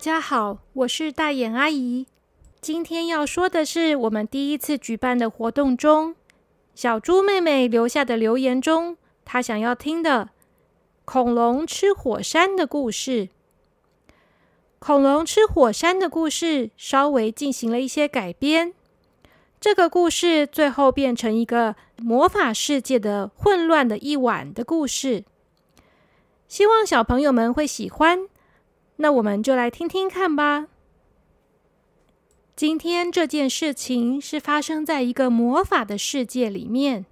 大家好，我是大眼阿姨。今天要说的是我们第一次举办的活动中，小猪妹妹留下的留言中，她想要听的恐龙吃火山的故事。恐龙吃火山的故事稍微进行了一些改编，这个故事最后变成一个魔法世界的混乱的一晚的故事。希望小朋友们会喜欢。那我们就来听听看吧。今天这件事情是发生在一个魔法的世界里面。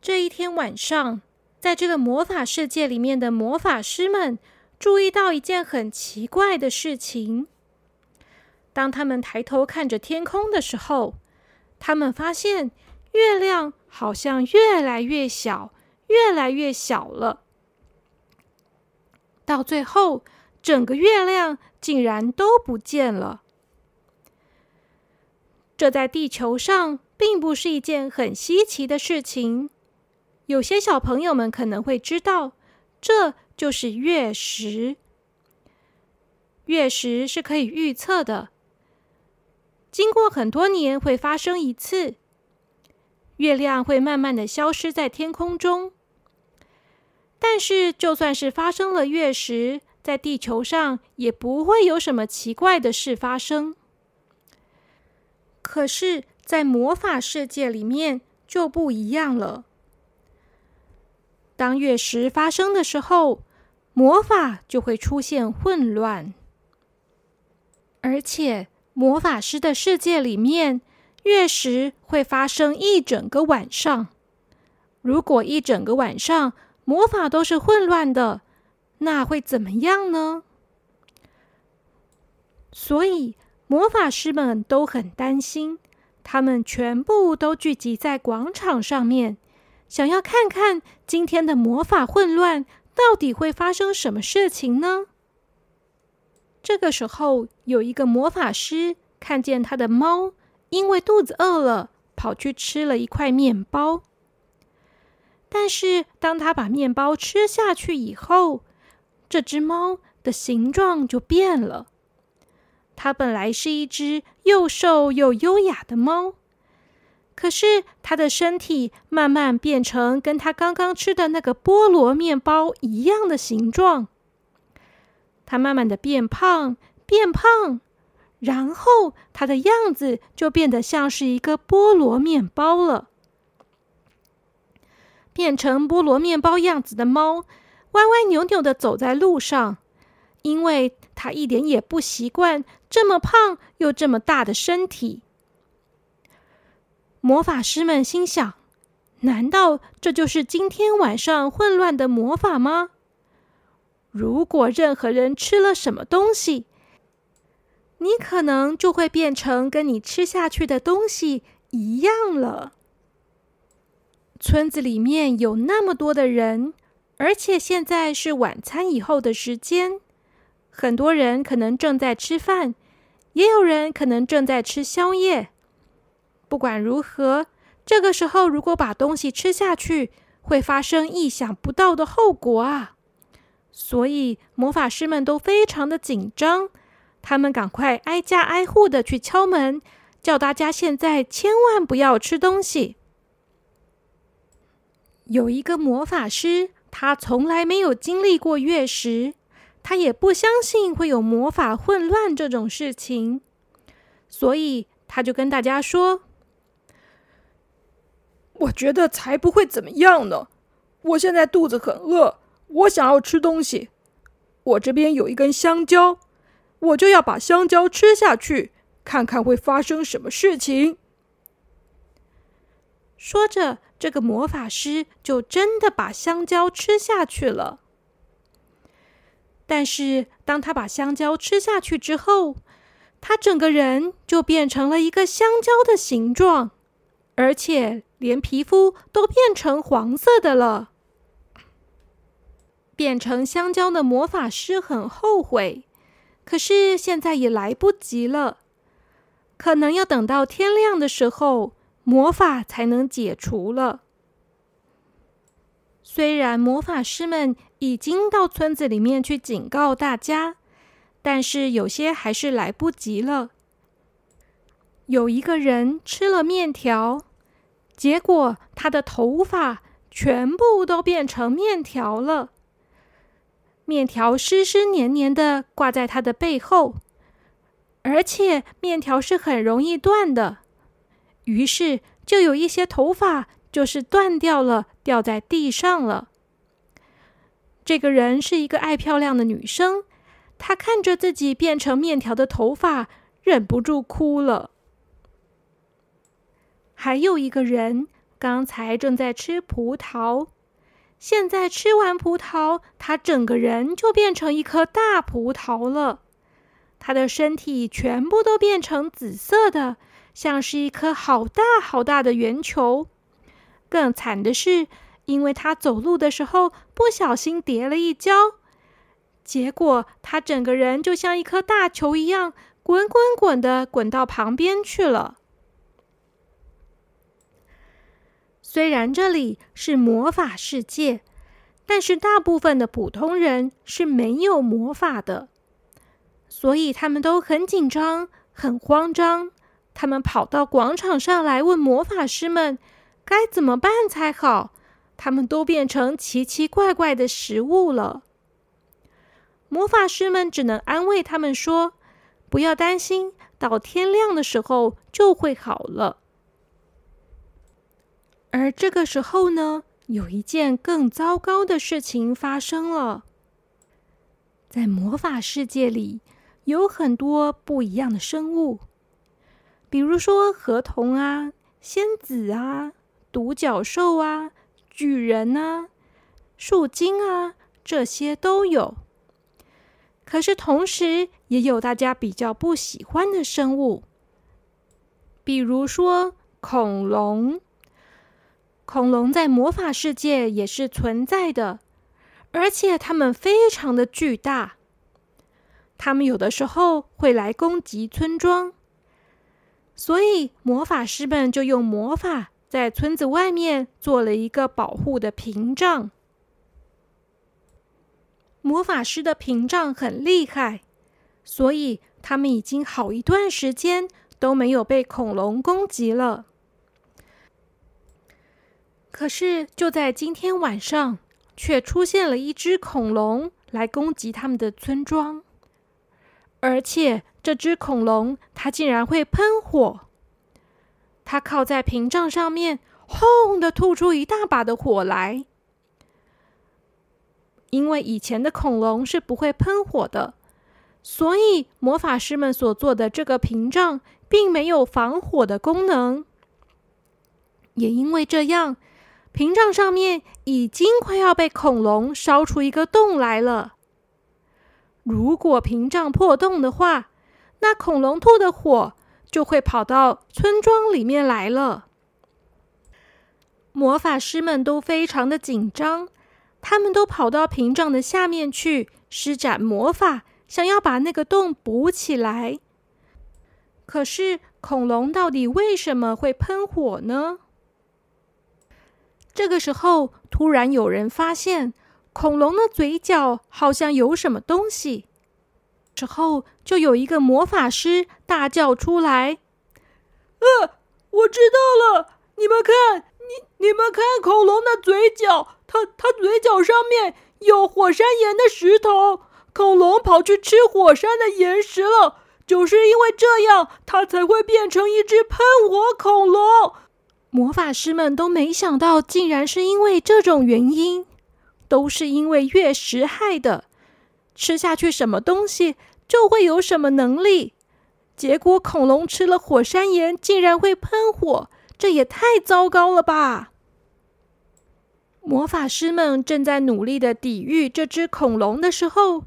这一天晚上，在这个魔法世界里面的魔法师们注意到一件很奇怪的事情。当他们抬头看着天空的时候，他们发现月亮好像越来越小，越来越小了。到最后。整个月亮竟然都不见了，这在地球上并不是一件很稀奇的事情。有些小朋友们可能会知道，这就是月食。月食是可以预测的，经过很多年会发生一次，月亮会慢慢的消失在天空中。但是，就算是发生了月食，在地球上也不会有什么奇怪的事发生，可是，在魔法世界里面就不一样了。当月食发生的时候，魔法就会出现混乱，而且魔法师的世界里面，月食会发生一整个晚上。如果一整个晚上魔法都是混乱的，那会怎么样呢？所以魔法师们都很担心，他们全部都聚集在广场上面，想要看看今天的魔法混乱到底会发生什么事情呢？这个时候，有一个魔法师看见他的猫因为肚子饿了，跑去吃了一块面包。但是当他把面包吃下去以后，这只猫的形状就变了。它本来是一只又瘦又优雅的猫，可是它的身体慢慢变成跟它刚刚吃的那个菠萝面包一样的形状。它慢慢的变胖，变胖，然后它的样子就变得像是一个菠萝面包了。变成菠萝面包样子的猫。歪歪扭扭的走在路上，因为他一点也不习惯这么胖又这么大的身体。魔法师们心想：难道这就是今天晚上混乱的魔法吗？如果任何人吃了什么东西，你可能就会变成跟你吃下去的东西一样了。村子里面有那么多的人。而且现在是晚餐以后的时间，很多人可能正在吃饭，也有人可能正在吃宵夜。不管如何，这个时候如果把东西吃下去，会发生意想不到的后果啊！所以魔法师们都非常的紧张，他们赶快挨家挨户的去敲门，叫大家现在千万不要吃东西。有一个魔法师。他从来没有经历过月食，他也不相信会有魔法混乱这种事情，所以他就跟大家说：“我觉得才不会怎么样呢！我现在肚子很饿，我想要吃东西。我这边有一根香蕉，我就要把香蕉吃下去，看看会发生什么事情。”说着。这个魔法师就真的把香蕉吃下去了。但是，当他把香蕉吃下去之后，他整个人就变成了一个香蕉的形状，而且连皮肤都变成黄色的了。变成香蕉的魔法师很后悔，可是现在也来不及了，可能要等到天亮的时候。魔法才能解除了。虽然魔法师们已经到村子里面去警告大家，但是有些还是来不及了。有一个人吃了面条，结果他的头发全部都变成面条了。面条湿湿黏黏的挂在他的背后，而且面条是很容易断的，于是就有一些头发就是断掉了，掉在地上了。这个人是一个爱漂亮的女生，她看着自己变成面条的头发，忍不住哭了。还有一个人，刚才正在吃葡萄，现在吃完葡萄，他整个人就变成一颗大葡萄了。他的身体全部都变成紫色的，像是一颗好大好大的圆球。更惨的是。因为他走路的时候不小心跌了一跤，结果他整个人就像一颗大球一样滚滚滚的滚到旁边去了。虽然这里是魔法世界，但是大部分的普通人是没有魔法的，所以他们都很紧张、很慌张。他们跑到广场上来问魔法师们该怎么办才好。他们都变成奇奇怪怪的食物了。魔法师们只能安慰他们说：“不要担心，到天亮的时候就会好了。”而这个时候呢，有一件更糟糕的事情发生了。在魔法世界里，有很多不一样的生物，比如说河童啊、仙子啊、独角兽啊。巨人啊，树精啊，这些都有。可是同时也有大家比较不喜欢的生物，比如说恐龙。恐龙在魔法世界也是存在的，而且它们非常的巨大。它们有的时候会来攻击村庄，所以魔法师们就用魔法。在村子外面做了一个保护的屏障。魔法师的屏障很厉害，所以他们已经好一段时间都没有被恐龙攻击了。可是就在今天晚上，却出现了一只恐龙来攻击他们的村庄，而且这只恐龙它竟然会喷火。它靠在屏障上面，轰的吐出一大把的火来。因为以前的恐龙是不会喷火的，所以魔法师们所做的这个屏障并没有防火的功能。也因为这样，屏障上面已经快要被恐龙烧出一个洞来了。如果屏障破洞的话，那恐龙吐的火。就会跑到村庄里面来了。魔法师们都非常的紧张，他们都跑到屏障的下面去施展魔法，想要把那个洞补起来。可是恐龙到底为什么会喷火呢？这个时候，突然有人发现恐龙的嘴角好像有什么东西。之后，就有一个魔法师大叫出来：“呃，我知道了！你们看，你你们看，恐龙的嘴角，它它嘴角上面有火山岩的石头。恐龙跑去吃火山的岩石了，就是因为这样，它才会变成一只喷火恐龙。魔法师们都没想到，竟然是因为这种原因，都是因为月食害的。吃下去什么东西？”就会有什么能力？结果恐龙吃了火山岩，竟然会喷火，这也太糟糕了吧！魔法师们正在努力的抵御这只恐龙的时候，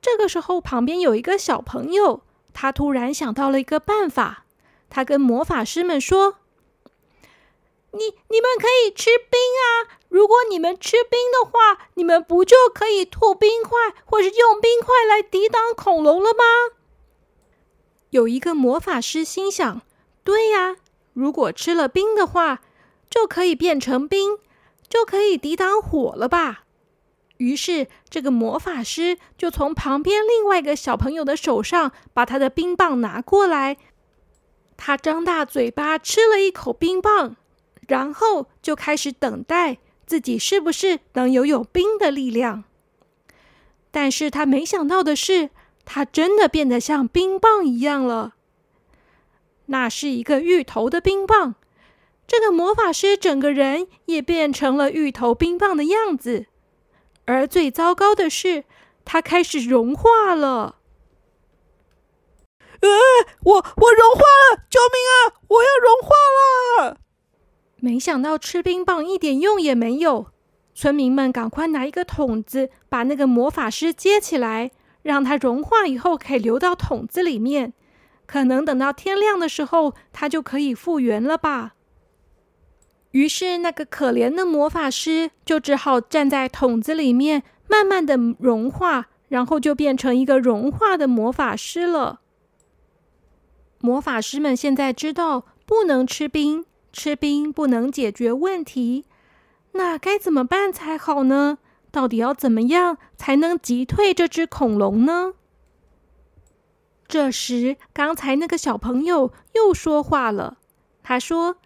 这个时候旁边有一个小朋友，他突然想到了一个办法，他跟魔法师们说。你你们可以吃冰啊！如果你们吃冰的话，你们不就可以吐冰块，或是用冰块来抵挡恐龙了吗？有一个魔法师心想：对呀，如果吃了冰的话，就可以变成冰，就可以抵挡火了吧？于是，这个魔法师就从旁边另外一个小朋友的手上把他的冰棒拿过来。他张大嘴巴吃了一口冰棒，然后就开始等待自己是不是能拥有冰的力量。但是他没想到的是，他真的变得像冰棒一样了。那是一个芋头的冰棒，这个魔法师整个人也变成了芋头冰棒的样子。而最糟糕的是，它开始融化了。呃，我我融化了！救命啊！我要融！没想到吃冰棒一点用也没有。村民们赶快拿一个桶子，把那个魔法师接起来，让它融化以后可以流到桶子里面。可能等到天亮的时候，它就可以复原了吧。于是，那个可怜的魔法师就只好站在桶子里面，慢慢的融化，然后就变成一个融化的魔法师了。魔法师们现在知道不能吃冰，吃冰不能解决问题，那该怎么办才好呢？到底要怎么样才能击退这只恐龙呢？这时，刚才那个小朋友又说话了，他说。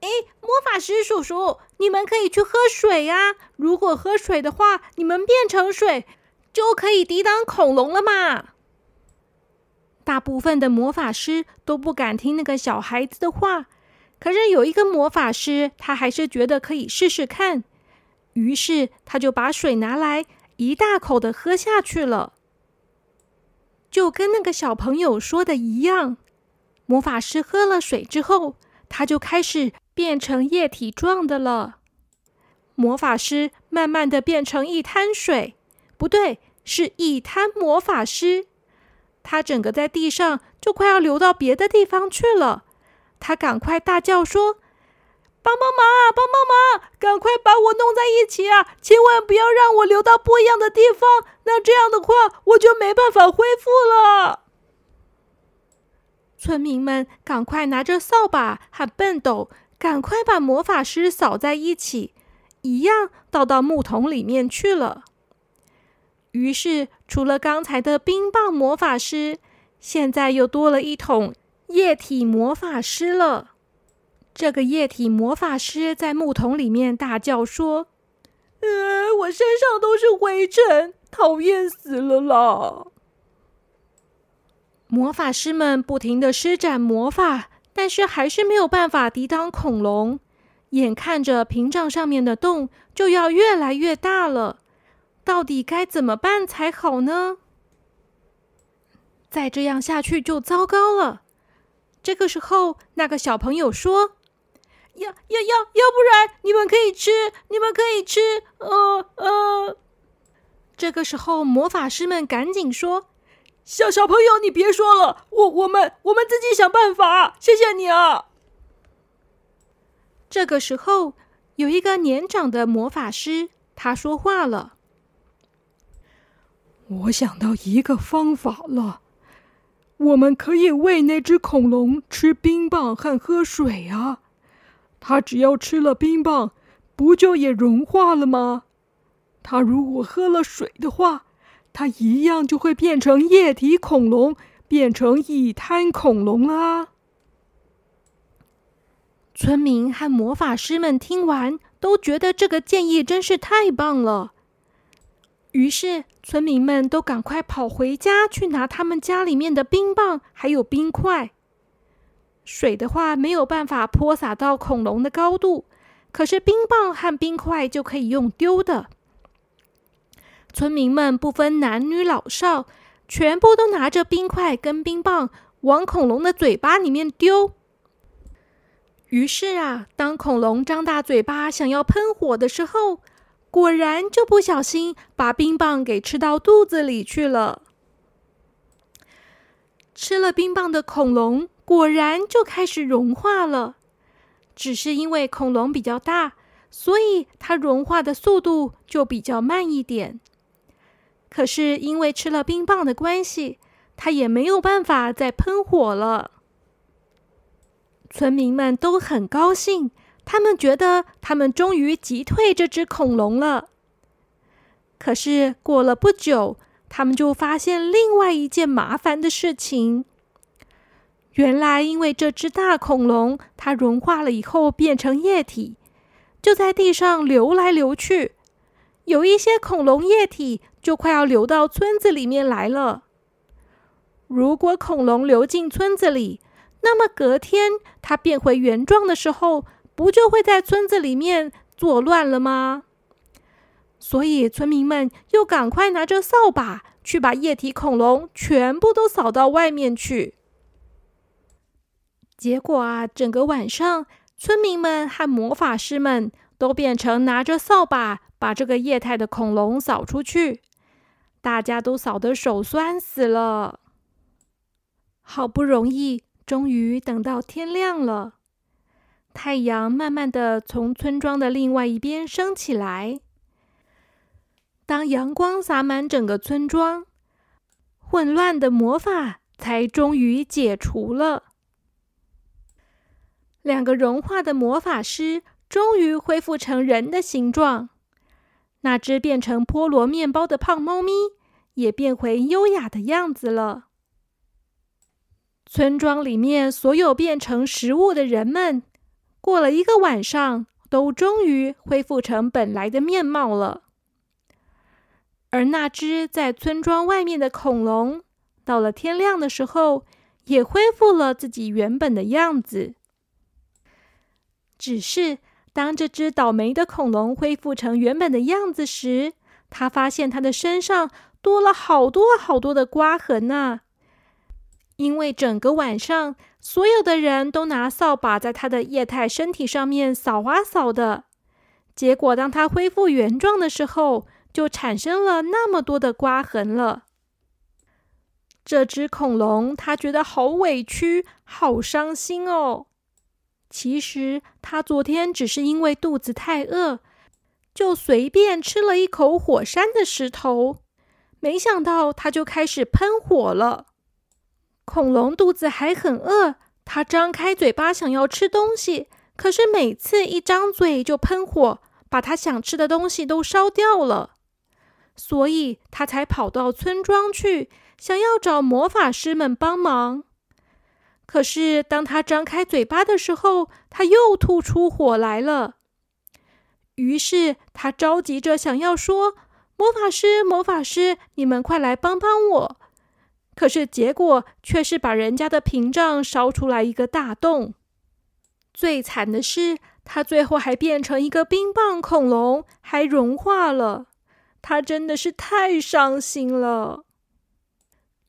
哎，魔法师叔叔，你们可以去喝水呀！如果喝水的话，你们变成水就可以抵挡恐龙了嘛。大部分的魔法师都不敢听那个小孩子的话，可是有一个魔法师，他还是觉得可以试试看，于是他就把水拿来一大口的喝下去了。就跟那个小朋友说的一样，魔法师喝了水之后，他就开始。变成液体状的了，魔法师慢慢的变成一滩水，不对，是一滩魔法师。他整个在地上就快要流到别的地方去了。他赶快大叫说：“帮帮忙啊，帮帮忙！赶快把我弄在一起啊！千万不要让我流到不一样的地方，那这样的话我就没办法恢复了。”村民们赶快拿着扫把和笨斗。赶快把魔法师扫在一起，一样倒到木桶里面去了。于是，除了刚才的冰棒魔法师，现在又多了一桶液体魔法师了。这个液体魔法师在木桶里面大叫说：“呃，我身上都是灰尘，讨厌死了啦！”魔法师们不停的施展魔法。但是还是没有办法抵挡恐龙，眼看着屏障上面的洞就要越来越大了，到底该怎么办才好呢？再这样下去就糟糕了。这个时候，那个小朋友说：“要要要，要不然你们可以吃，你们可以吃。”呃呃。这个时候，魔法师们赶紧说。小小朋友，你别说了，我我们我们自己想办法，谢谢你啊！这个时候，有一个年长的魔法师，他说话了：“我想到一个方法了，我们可以喂那只恐龙吃冰棒和喝水啊！它只要吃了冰棒，不就也融化了吗？它如果喝了水的话。”它一样就会变成液体恐龙，变成一滩恐龙啦。村民和魔法师们听完，都觉得这个建议真是太棒了。于是，村民们都赶快跑回家去拿他们家里面的冰棒还有冰块。水的话没有办法泼洒到恐龙的高度，可是冰棒和冰块就可以用丢的。村民们不分男女老少，全部都拿着冰块跟冰棒往恐龙的嘴巴里面丢。于是啊，当恐龙张大嘴巴想要喷火的时候，果然就不小心把冰棒给吃到肚子里去了。吃了冰棒的恐龙果然就开始融化了，只是因为恐龙比较大，所以它融化的速度就比较慢一点。可是因为吃了冰棒的关系，它也没有办法再喷火了。村民们都很高兴，他们觉得他们终于击退这只恐龙了。可是过了不久，他们就发现另外一件麻烦的事情。原来，因为这只大恐龙它融化了以后变成液体，就在地上流来流去，有一些恐龙液体就快要流到村子里面来了。如果恐龙流进村子里，那么隔天它变回原状的时候，不就会在村子里面作乱了吗？所以，村民们又赶快拿着扫把去把液体恐龙全部都扫到外面去。结果啊，整个晚上，村民们和魔法师们都变成拿着扫把把这个液态的恐龙扫出去，大家都扫得手酸死了。好不容易，终于等到天亮了，太阳慢慢的从村庄的另外一边升起来。当阳光洒满整个村庄，混乱的魔法才终于解除了。两个融化的魔法师终于恢复成人的形状，那只变成菠萝面包的胖猫咪也变回优雅的样子了。村庄里面所有变成食物的人们，过了一个晚上，都终于恢复成本来的面貌了。而那只在村庄外面的恐龙，到了天亮的时候，也恢复了自己原本的样子。只是当这只倒霉的恐龙恢复成原本的样子时，他发现他的身上多了好多好多的刮痕呐！因为整个晚上，所有的人都拿扫把在它的液态身体上面扫啊扫的，结果当它恢复原状的时候，就产生了那么多的刮痕了。这只恐龙它觉得好委屈、好伤心哦。其实它昨天只是因为肚子太饿，就随便吃了一口火山的石头，没想到它就开始喷火了。恐龙肚子还很饿，它张开嘴巴想要吃东西，可是每次一张嘴就喷火，把它想吃的东西都烧掉了。所以他才跑到村庄去，想要找魔法师们帮忙。可是当他张开嘴巴的时候，他又吐出火来了。于是他着急着想要说：“魔法师，魔法师，你们快来帮帮我！”可是结果却是把人家的屏障烧出来一个大洞。最惨的是，他最后还变成一个冰棒恐龙，还融化了。他真的是太伤心了。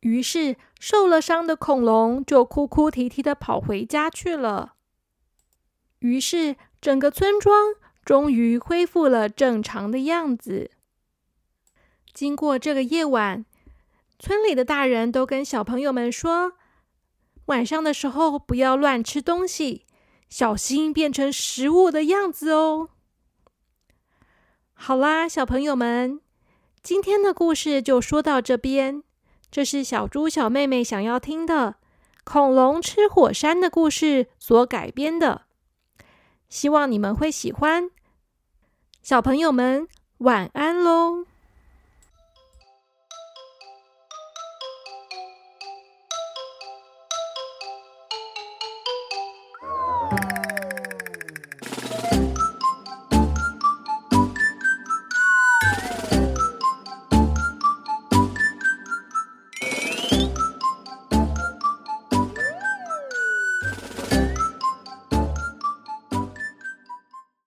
于是受了伤的恐龙就哭哭啼啼的跑回家去了。于是整个村庄终于恢复了正常的样子。经过这个夜晚，村里的大人都跟小朋友们说：晚上的时候不要乱吃东西，小心变成食物的样子哦。好啦，小朋友们，今天的故事就说到这边。这是小猪小妹妹想要听的恐龙吃火山的故事所改编的，希望你们会喜欢。小朋友们，晚安喽！